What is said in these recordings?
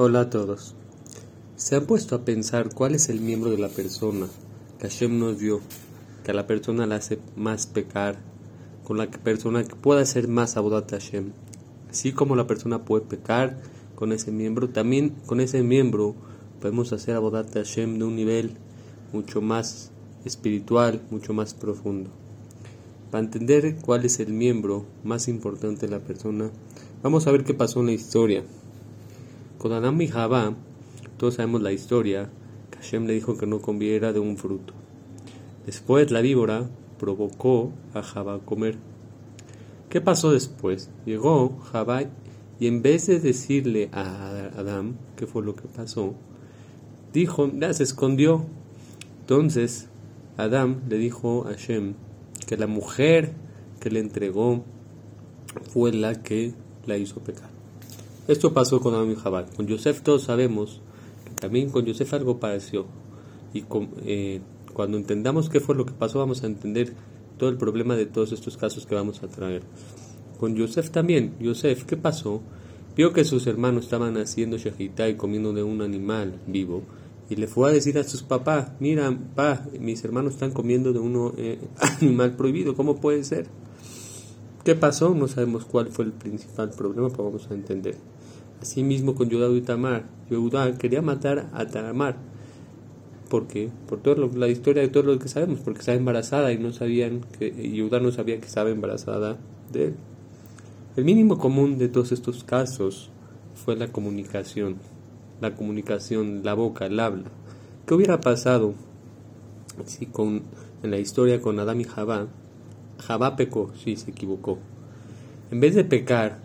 Hola a todos. ¿Se han puesto a pensar cuál es el miembro de la persona que Hashem nos dio, que a la persona la hace más pecar, con la persona que pueda hacer más abodat Hashem? Así como la persona puede pecar con ese miembro, también con ese miembro podemos hacer abodat Hashem de un nivel mucho más espiritual, mucho más profundo. Para entender cuál es el miembro más importante de la persona, vamos a ver qué pasó en la historia. Con Adam y Jabá, todos sabemos la historia, que Hashem le dijo que no comiera de un fruto. Después la víbora provocó a Jabá a comer. ¿Qué pasó después? Llegó Jabá y en vez de decirle a Adam qué fue lo que pasó, dijo, ya se escondió. Entonces Adam le dijo a Hashem, que la mujer que le entregó fue la que la hizo pecar. Esto pasó con Adam Jabal. Con Yosef todos sabemos que también con Yosef algo pareció. Y eh, cuando entendamos qué fue lo que pasó, vamos a entender todo el problema de todos estos casos que vamos a traer. Con Yosef también. Yosef, ¿qué pasó? Vio que sus hermanos estaban haciendo shahita y comiendo de un animal vivo y le fue a decir a sus papás, mira, pa, mis hermanos están comiendo de un eh, animal prohibido, ¿cómo puede ser? ¿Qué pasó? No sabemos cuál fue el principal problema, pero vamos a entender. Asimismo con Yudá y Tamar. Yudá quería matar a Tamar. ¿Por qué? Por toda la historia de todo lo que sabemos, porque estaba embarazada y no sabían que Yudá no sabía que estaba embarazada de él. El mínimo común de todos estos casos fue la comunicación la comunicación, la boca, el habla. ¿Qué hubiera pasado si con, en la historia con Adán y Jabá, Jabá pecó, sí, se equivocó? En vez de pecar,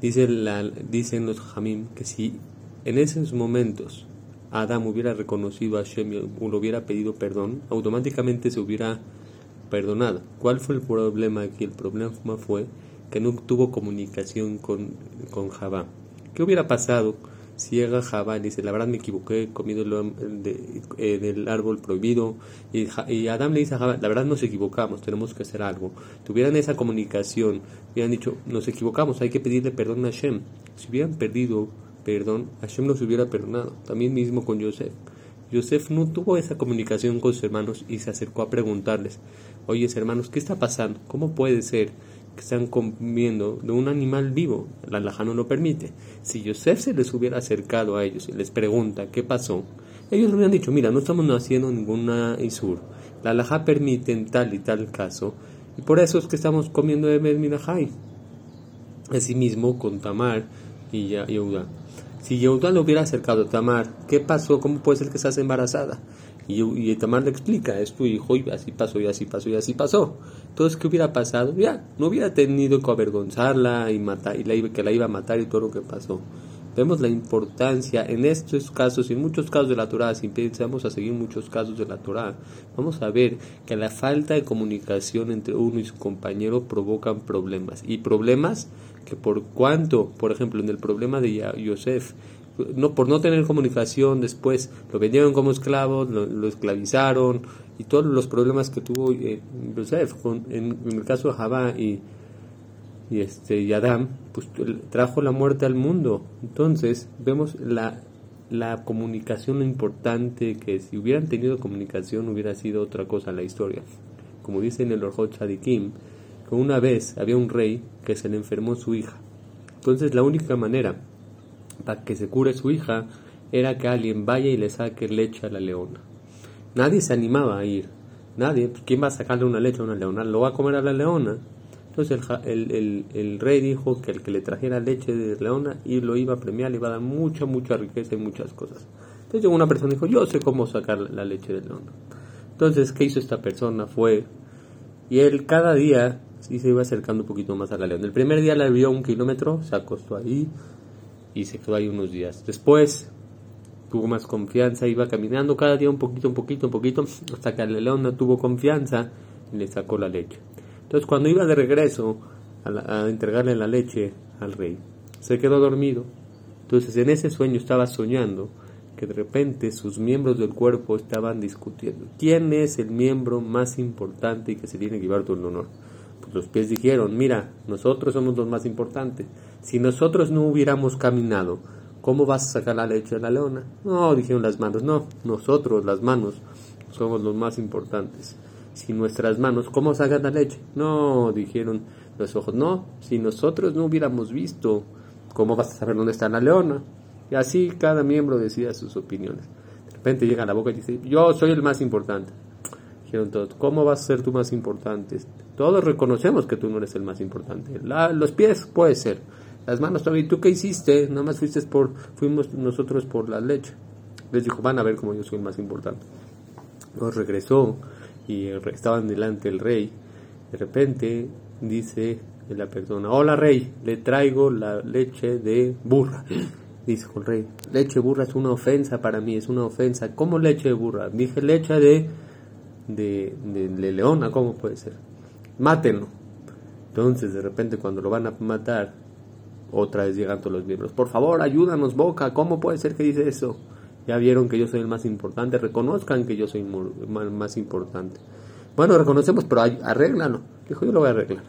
dice la, dicen los Jamim que si en esos momentos Adán hubiera reconocido a Hashem y lo hubiera pedido perdón, automáticamente se hubiera perdonado. ¿Cuál fue el problema aquí? El problema fue que no tuvo comunicación con, con Jabá. ¿Qué hubiera pasado? Ciega Jabá dice, la verdad me equivoqué, comido de, eh, del árbol prohibido. Y, y, Adam le dice a Jabá, la verdad nos equivocamos, tenemos que hacer algo. Tuvieran esa comunicación, hubieran dicho, nos equivocamos, hay que pedirle perdón a Hashem. Si hubieran perdido perdón, Hashem nos hubiera perdonado. También mismo con Yosef. Yosef no tuvo esa comunicación con sus hermanos y se acercó a preguntarles, oye hermanos, ¿qué está pasando? ¿Cómo puede ser? Que están comiendo de un animal vivo. La alhaja no lo permite. Si Yosef se les hubiera acercado a ellos y les pregunta qué pasó, ellos le hubieran dicho, mira, no estamos haciendo ninguna isur. La alhaja permite en tal y tal caso, y por eso es que estamos comiendo de Así Asimismo con Tamar y Yehuda. Si Yehuda lo hubiera acercado a Tamar, ¿qué pasó? ¿Cómo puede ser que hace embarazada? Y, y Tamar le explica, es tu hijo y así pasó y así pasó y así pasó. Entonces, ¿qué hubiera pasado? Ya, no hubiera tenido que avergonzarla y, matar, y que la iba a matar y todo lo que pasó. Vemos la importancia en estos casos en muchos casos de la Torah, si empezamos a seguir muchos casos de la Torah, vamos a ver que la falta de comunicación entre uno y su compañero provocan problemas. Y problemas que por cuanto, por ejemplo, en el problema de Yosef, no, por no tener comunicación después lo vendieron como esclavo, lo, esclavizaron y todos los problemas que tuvo eh, Yosef en, el caso de Jabá y, y, este, y Adam, pues trajo la muerte al mundo. Entonces vemos la, la comunicación importante que si hubieran tenido comunicación hubiera sido otra cosa la historia. Como dice en el Orjot Chadikim, que una vez había un rey que se le enfermó su hija. Entonces la única manera para que se cure su hija era que alguien vaya y le saque leche a la leona. Nadie se animaba a ir. Nadie, ¿quién va a sacarle una leche a una leona? Lo va a comer a la leona. Entonces el, el, el, rey dijo que el que le trajera leche de leona y lo iba a premiar, le iba a dar mucha, mucha riqueza y muchas cosas. Entonces llegó una persona y dijo, yo sé cómo sacar la leche de leona. Entonces, ¿qué hizo esta persona? Fue, y él cada día sí se iba acercando un poquito más a la leona. El primer día la vio a un kilómetro, se acostó ahí, y se quedó ahí unos días. Después tuvo más confianza, iba caminando cada día un poquito, un poquito, un poquito, hasta que el león no tuvo confianza y le sacó la leche. Entonces cuando iba de regreso a, entregarle la leche al rey, se quedó dormido. Entonces en ese sueño estaba soñando que de repente sus miembros del cuerpo estaban discutiendo. ¿Quién es el miembro más importante y que se tiene que llevar todo el honor? Los pies dijeron, mira, nosotros somos los más importantes. Si nosotros no hubiéramos caminado ¿cómo vas a sacar la leche de la leona? No, dijeron las manos, no, nosotros, las manos, somos los más importantes. Si nuestras manos, ¿cómo sacan la leche? No, dijeron los ojos, no, si nosotros no hubiéramos visto, ¿cómo vas a saber dónde está la leona? Y así cada miembro decía sus opiniones. De repente llega la boca y dice, yo soy el más importante. Dijeron todos, ¿cómo vas a ser tú más importante? Todos reconocemos que tú no eres el más importante. los pies puede ser. Las manos también. ¿Tú qué hiciste? Nada más fuiste por, fuimos nosotros por la leche. Les dijo, van a ver cómo yo soy el más importante. Luego regresó y estaban delante el rey. De repente dice la persona, hola rey, le traigo la leche de burra. Dice el rey, leche burra es una ofensa para mí, es una ofensa. ¿Cómo leche de burra? Dije leche de, de, de leona, ¿cómo puede ser? mátenlo. Entonces, de repente, cuando lo van a matar, otra vez llegan todos los miembros. Por favor, ayúdanos, Boca. ¿Cómo puede ser que dice eso? Ya vieron que yo soy el más importante. Reconozcan que yo soy el más importante. Bueno, reconocemos, pero arréglalo. Dijo, yo lo voy a arreglar.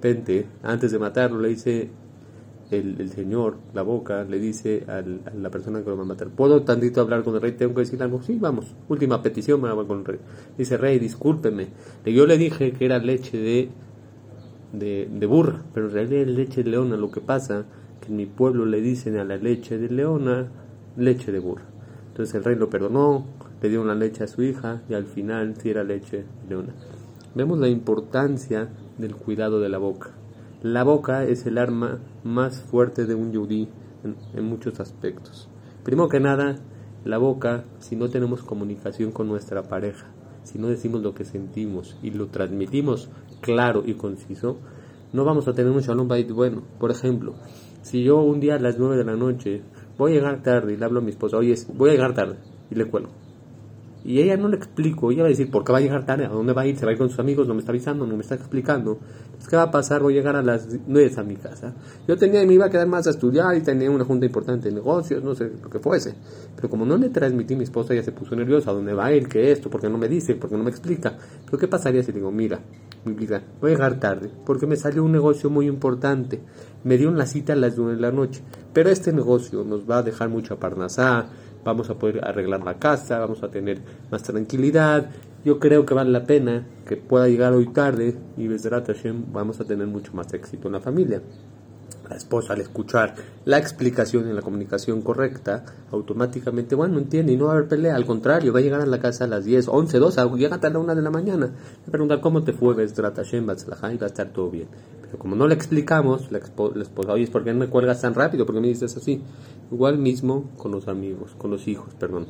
Vente, antes de matarlo, le dice el, señor, la boca, le dice a la persona que lo va a matar, ¿puedo tantito hablar con el rey? ¿Tengo que decir algo? Sí, vamos, última petición, me con el rey. Dice, rey, discúlpeme, yo le dije que era leche de, de, burra, pero en realidad es leche de leona. Lo que pasa que en mi pueblo le dicen a la leche de leona leche de burra. Entonces el rey lo perdonó, le dio una leche a su hija y al final sí era leche de leona. Vemos la importancia del cuidado de la boca. La boca es el arma más fuerte de un yudí en, muchos aspectos. Primero que nada, la boca, si no tenemos comunicación con nuestra pareja, si no decimos lo que sentimos y lo transmitimos claro y conciso, no vamos a tener un shalom bait bueno. Por ejemplo, si yo un día a las 9 de la noche voy a llegar tarde y le hablo a mi esposa, oye, voy a llegar tarde y le cuelgo. Y ella no le explico, ella va a decir, ¿por qué va a llegar tarde? ¿A dónde va a ir? ¿Se va a ir con sus amigos? No me está avisando, no me está explicando. ¿qué va a pasar? Voy a llegar a las 9 a mi casa. Yo tenía, me iba a quedar más a estudiar y tenía una junta importante de negocios, no sé lo que fuese. Pero como no le transmití mi esposa, ella se puso nerviosa. ¿A dónde va a ir? ¿Qué esto? ¿Por qué no me dice? ¿Por qué no me explica? Pero ¿qué pasaría si digo, mira, mi vida, voy a llegar tarde? Porque me salió un negocio muy importante. Me dio una cita a las 9 de la noche. Pero este negocio nos va a dejar mucha parnasá vamos a poder arreglar la casa, vamos a tener más tranquilidad. Yo creo que vale la pena que pueda llegar hoy tarde y desde Hashem vamos a tener mucho más éxito en la familia. La esposa al escuchar la explicación y la comunicación correcta, automáticamente, bueno, no entiende y no va a haber pelea, al contrario, va a llegar a la casa a las 10, 11, 12, llega hasta la 1 de la mañana. Le pregunta cómo te fue, Besdrat Hashem, y va a estar todo bien. Pero como no le explicamos, la, esposa, oye, ¿por qué no me cuelgas tan rápido? ¿Por qué me dices así? Igual mismo con los amigos, con los hijos, perdón.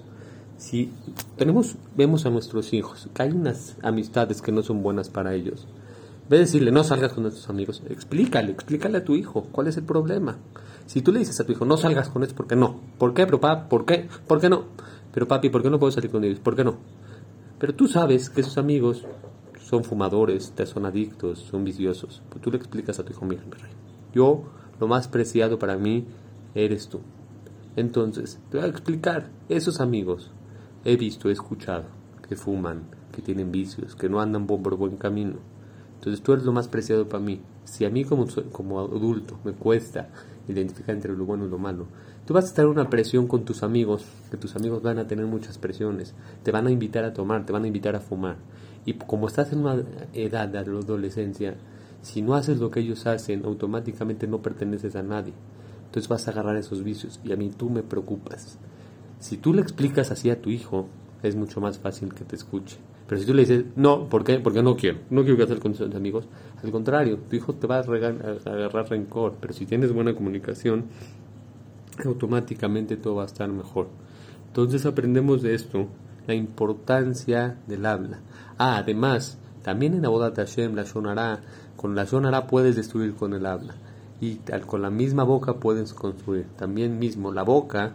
Si tenemos, vemos a nuestros hijos que hay unas amistades que no son buenas para ellos, ve a decirle, no salgas con nuestros amigos, explícale, explícale a tu hijo cuál es el problema. Si tú le dices a tu hijo, no salgas con ellos, ¿por qué no? ¿Por qué, pero papá? ¿Por qué? ¿Por qué no? Pero papi, ¿por qué no puedo salir con ellos? ¿Por qué no? Pero tú sabes que esos amigos son fumadores, te son adictos, son viciosos. Pues tú le explicas a tu hijo, mira, yo, lo más preciado para mí, eres tú. Entonces, te voy a explicar, esos amigos, he visto, he escuchado, que fuman, que tienen vicios, que no andan por buen camino. Entonces tú eres lo más preciado para mí. Si a mí como, como adulto me cuesta identificar entre lo bueno y lo malo, tú vas a estar en una presión con tus amigos, que tus amigos van a tener muchas presiones, te van a invitar a tomar, te van a invitar a fumar. Y como estás en una edad de adolescencia, si no haces lo que ellos hacen, automáticamente no perteneces a nadie. Entonces vas a agarrar esos vicios y a mí tú me preocupas. Si tú le explicas así a tu hijo, es mucho más fácil que te escuche. Pero si tú le dices, no, ¿por qué? Porque no quiero. No quiero hacer con tus amigos. Al contrario, tu hijo te va a, a agarrar rencor. Pero si tienes buena comunicación, automáticamente todo va a estar mejor. Entonces aprendemos de esto la importancia del habla. Ah, además, también en Abodat Hashem, la Shonara, con la Shonara puedes destruir con el habla. Y con la misma boca puedes construir. También mismo, la boca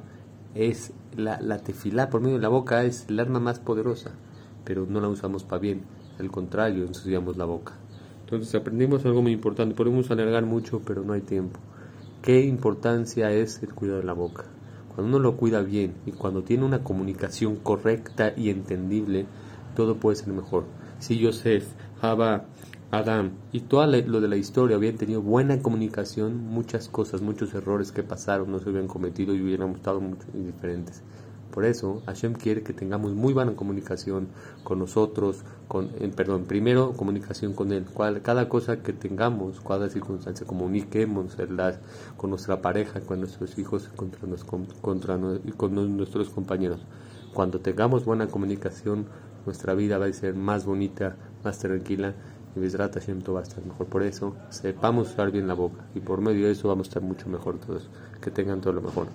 es la, la tefilá, por medio de la boca es el arma más poderosa, pero no la usamos para bien. Al contrario, ensuciamos la boca. Entonces aprendimos algo muy importante. Podemos alargar mucho, pero no hay tiempo. ¿Qué importancia es el cuidado de la boca? Cuando uno lo cuida bien y cuando tiene una comunicación correcta y entendible, todo puede ser mejor. Si Yosef, Jabá, Adán y todo lo de la historia habían tenido buena comunicación, muchas cosas, muchos errores que pasaron no se hubieran cometido y hubieran estado muy diferentes. Por eso Hashem quiere que tengamos muy buena comunicación con nosotros, con, perdón, primero comunicación con Él. Cual, cada cosa que tengamos, cada circunstancia, comuniquemos con nuestra pareja, con nuestros hijos, contra, con nuestros compañeros. Cuando tengamos buena comunicación, nuestra vida va a ser más bonita, más tranquila y Bezrat Hashem todo va a estar mejor. Por eso, sepamos usar bien la boca y por medio de eso vamos a estar mucho mejor todos. Que tengan todo lo mejor.